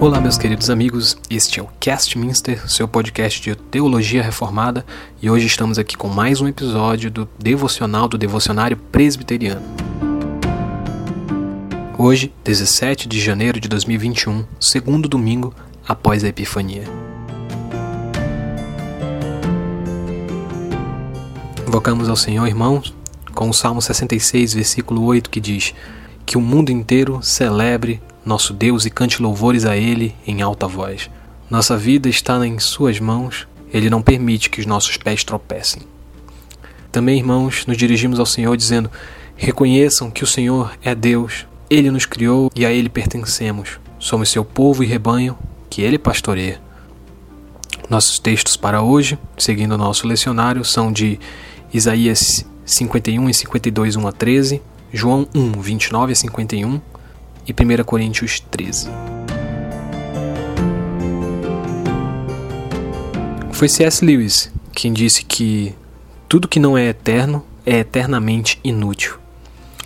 Olá, meus queridos amigos. Este é o Cast Minster, seu podcast de teologia reformada, e hoje estamos aqui com mais um episódio do devocional do devocionário presbiteriano. Hoje, 17 de janeiro de 2021, segundo domingo após a Epifania. Invocamos ao Senhor, irmãos, com o Salmo 66, versículo 8, que diz: Que o mundo inteiro celebre nosso Deus e cante louvores a Ele em alta voz. Nossa vida está em Suas mãos, Ele não permite que os nossos pés tropecem. Também, irmãos, nos dirigimos ao Senhor dizendo: Reconheçam que o Senhor é Deus, Ele nos criou e a Ele pertencemos. Somos seu povo e rebanho que Ele pastoreia. Nossos textos para hoje, seguindo o nosso lecionário, são de Isaías 51 e 52, 1 a 13, João 1, 29 a 51 e 1 Coríntios 13. Foi C.S. Lewis quem disse que tudo que não é eterno é eternamente inútil.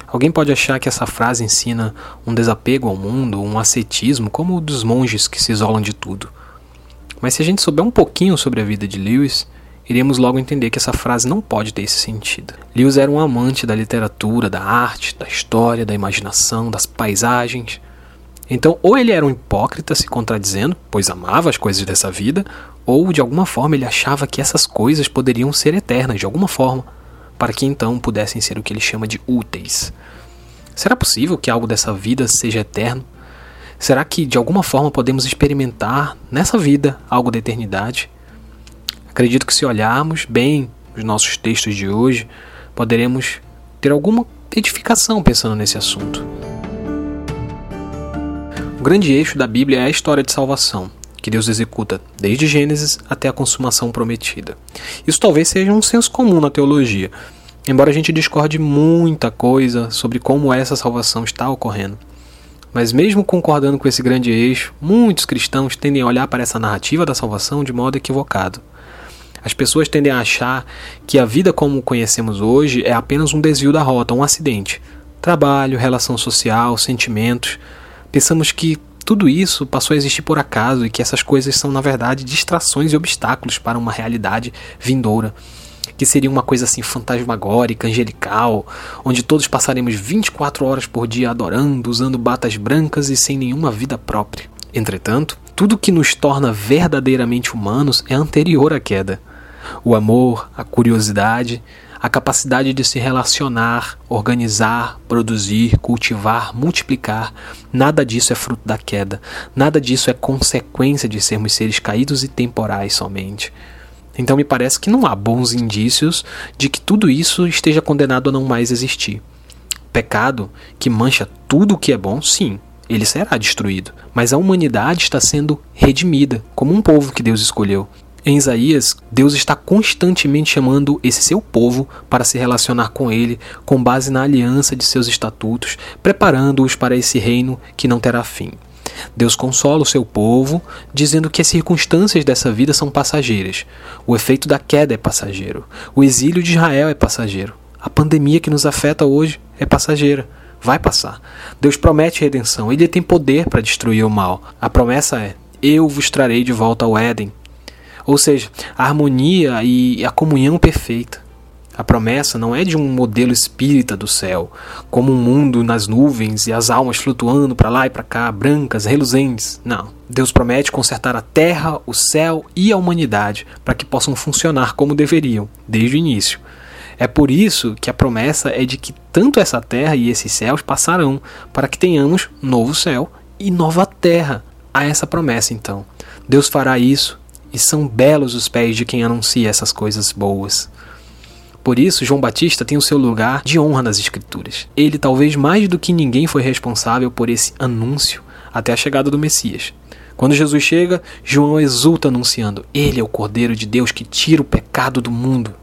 Alguém pode achar que essa frase ensina um desapego ao mundo, um ascetismo, como o dos monges que se isolam de tudo. Mas se a gente souber um pouquinho sobre a vida de Lewis, iremos logo entender que essa frase não pode ter esse sentido. Lewis era um amante da literatura, da arte, da história, da imaginação, das paisagens. Então, ou ele era um hipócrita se contradizendo, pois amava as coisas dessa vida, ou de alguma forma ele achava que essas coisas poderiam ser eternas de alguma forma, para que então pudessem ser o que ele chama de úteis. Será possível que algo dessa vida seja eterno? Será que de alguma forma podemos experimentar nessa vida algo da eternidade? Acredito que se olharmos bem os nossos textos de hoje, poderemos ter alguma edificação pensando nesse assunto. O grande eixo da Bíblia é a história de salvação, que Deus executa desde Gênesis até a consumação prometida. Isso talvez seja um senso comum na teologia, embora a gente discorde muita coisa sobre como essa salvação está ocorrendo. Mas, mesmo concordando com esse grande eixo, muitos cristãos tendem a olhar para essa narrativa da salvação de modo equivocado. As pessoas tendem a achar que a vida como conhecemos hoje é apenas um desvio da rota, um acidente. Trabalho, relação social, sentimentos. Pensamos que tudo isso passou a existir por acaso e que essas coisas são, na verdade, distrações e obstáculos para uma realidade vindoura. Que seria uma coisa assim fantasmagórica, angelical, onde todos passaremos 24 horas por dia adorando, usando batas brancas e sem nenhuma vida própria. Entretanto, tudo que nos torna verdadeiramente humanos é anterior à queda o amor, a curiosidade, a capacidade de se relacionar, organizar, produzir, cultivar, multiplicar, nada disso é fruto da queda, nada disso é consequência de sermos seres caídos e temporais somente. Então me parece que não há bons indícios de que tudo isso esteja condenado a não mais existir. Pecado que mancha tudo o que é bom, sim, ele será destruído, mas a humanidade está sendo redimida, como um povo que Deus escolheu. Em Isaías, Deus está constantemente chamando esse seu povo para se relacionar com ele com base na aliança de seus estatutos, preparando-os para esse reino que não terá fim. Deus consola o seu povo, dizendo que as circunstâncias dessa vida são passageiras. O efeito da queda é passageiro. O exílio de Israel é passageiro. A pandemia que nos afeta hoje é passageira. Vai passar. Deus promete redenção. Ele tem poder para destruir o mal. A promessa é: Eu vos trarei de volta ao Éden, ou seja, a harmonia e a comunhão perfeita. A promessa não é de um modelo espírita do céu, como um mundo nas nuvens e as almas flutuando para lá e para cá, brancas, reluzentes. Não. Deus promete consertar a terra, o céu e a humanidade para que possam funcionar como deveriam, desde o início. É por isso que a promessa é de que tanto essa terra e esses céus passarão, para que tenhamos novo céu e nova terra. Há essa promessa então. Deus fará isso e são belos os pés de quem anuncia essas coisas boas. Por isso, João Batista tem o seu lugar de honra nas Escrituras. Ele, talvez mais do que ninguém, foi responsável por esse anúncio até a chegada do Messias. Quando Jesus chega, João exulta anunciando: Ele é o Cordeiro de Deus que tira o pecado do mundo.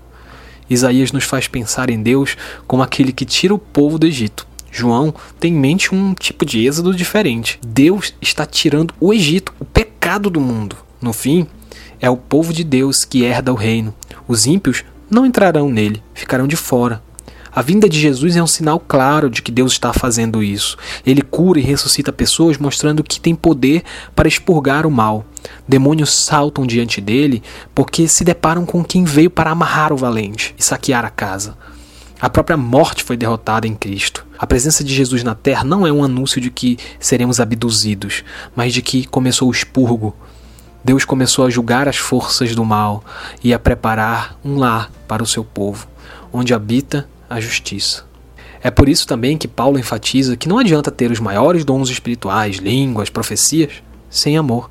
Isaías nos faz pensar em Deus como aquele que tira o povo do Egito. João tem em mente um tipo de êxodo diferente. Deus está tirando o Egito, o pecado do mundo. No fim, é o povo de Deus que herda o reino. Os ímpios não entrarão nele, ficarão de fora. A vinda de Jesus é um sinal claro de que Deus está fazendo isso. Ele cura e ressuscita pessoas, mostrando que tem poder para expurgar o mal. Demônios saltam diante dele porque se deparam com quem veio para amarrar o valente e saquear a casa. A própria morte foi derrotada em Cristo. A presença de Jesus na terra não é um anúncio de que seremos abduzidos, mas de que começou o expurgo. Deus começou a julgar as forças do mal e a preparar um lar para o seu povo, onde habita a justiça. É por isso também que Paulo enfatiza que não adianta ter os maiores dons espirituais, línguas, profecias, sem amor.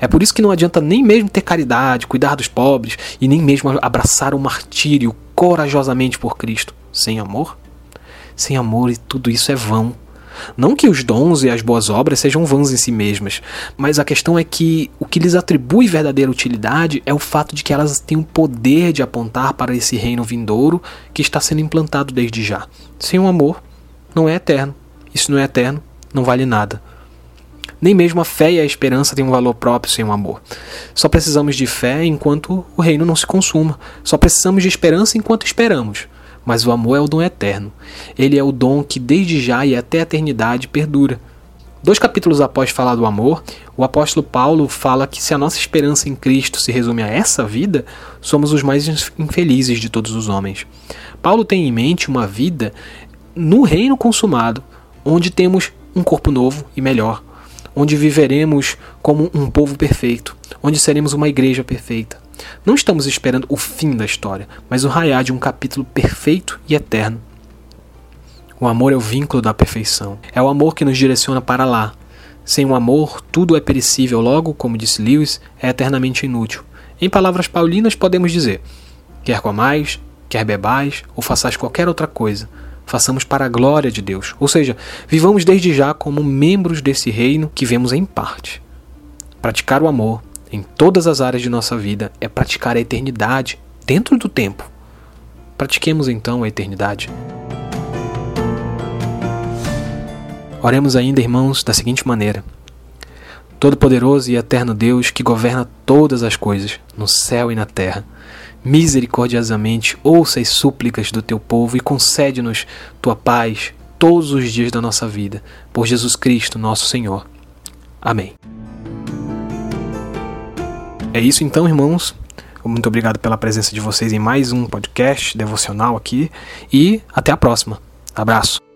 É por isso que não adianta nem mesmo ter caridade, cuidar dos pobres e nem mesmo abraçar o martírio corajosamente por Cristo, sem amor. Sem amor, e tudo isso é vão. Não que os dons e as boas obras sejam vãs em si mesmas, mas a questão é que o que lhes atribui verdadeira utilidade é o fato de que elas têm o poder de apontar para esse reino vindouro que está sendo implantado desde já. Sem o amor, não é eterno. Isso não é eterno, não vale nada. Nem mesmo a fé e a esperança têm um valor próprio sem o amor. Só precisamos de fé enquanto o reino não se consuma. Só precisamos de esperança enquanto esperamos mas o amor é o dom eterno. Ele é o dom que desde já e até a eternidade perdura. Dois capítulos após falar do amor, o apóstolo Paulo fala que se a nossa esperança em Cristo se resume a essa vida, somos os mais infelizes de todos os homens. Paulo tem em mente uma vida no reino consumado, onde temos um corpo novo e melhor, onde viveremos como um povo perfeito, onde seremos uma igreja perfeita. Não estamos esperando o fim da história, mas o raiar de um capítulo perfeito e eterno. O amor é o vínculo da perfeição. É o amor que nos direciona para lá. Sem o amor, tudo é perecível, logo, como disse Lewis, é eternamente inútil. Em palavras paulinas, podemos dizer: quer comais, quer bebais ou façais qualquer outra coisa, façamos para a glória de Deus. Ou seja, vivamos desde já como membros desse reino que vemos em parte. Praticar o amor em todas as áreas de nossa vida é praticar a eternidade dentro do tempo. Pratiquemos então a eternidade. Oremos ainda, irmãos, da seguinte maneira: Todo-Poderoso e eterno Deus que governa todas as coisas, no céu e na terra, misericordiosamente ouça as súplicas do teu povo e concede-nos tua paz todos os dias da nossa vida, por Jesus Cristo, nosso Senhor. Amém. É isso então, irmãos. Muito obrigado pela presença de vocês em mais um podcast devocional aqui e até a próxima. Abraço.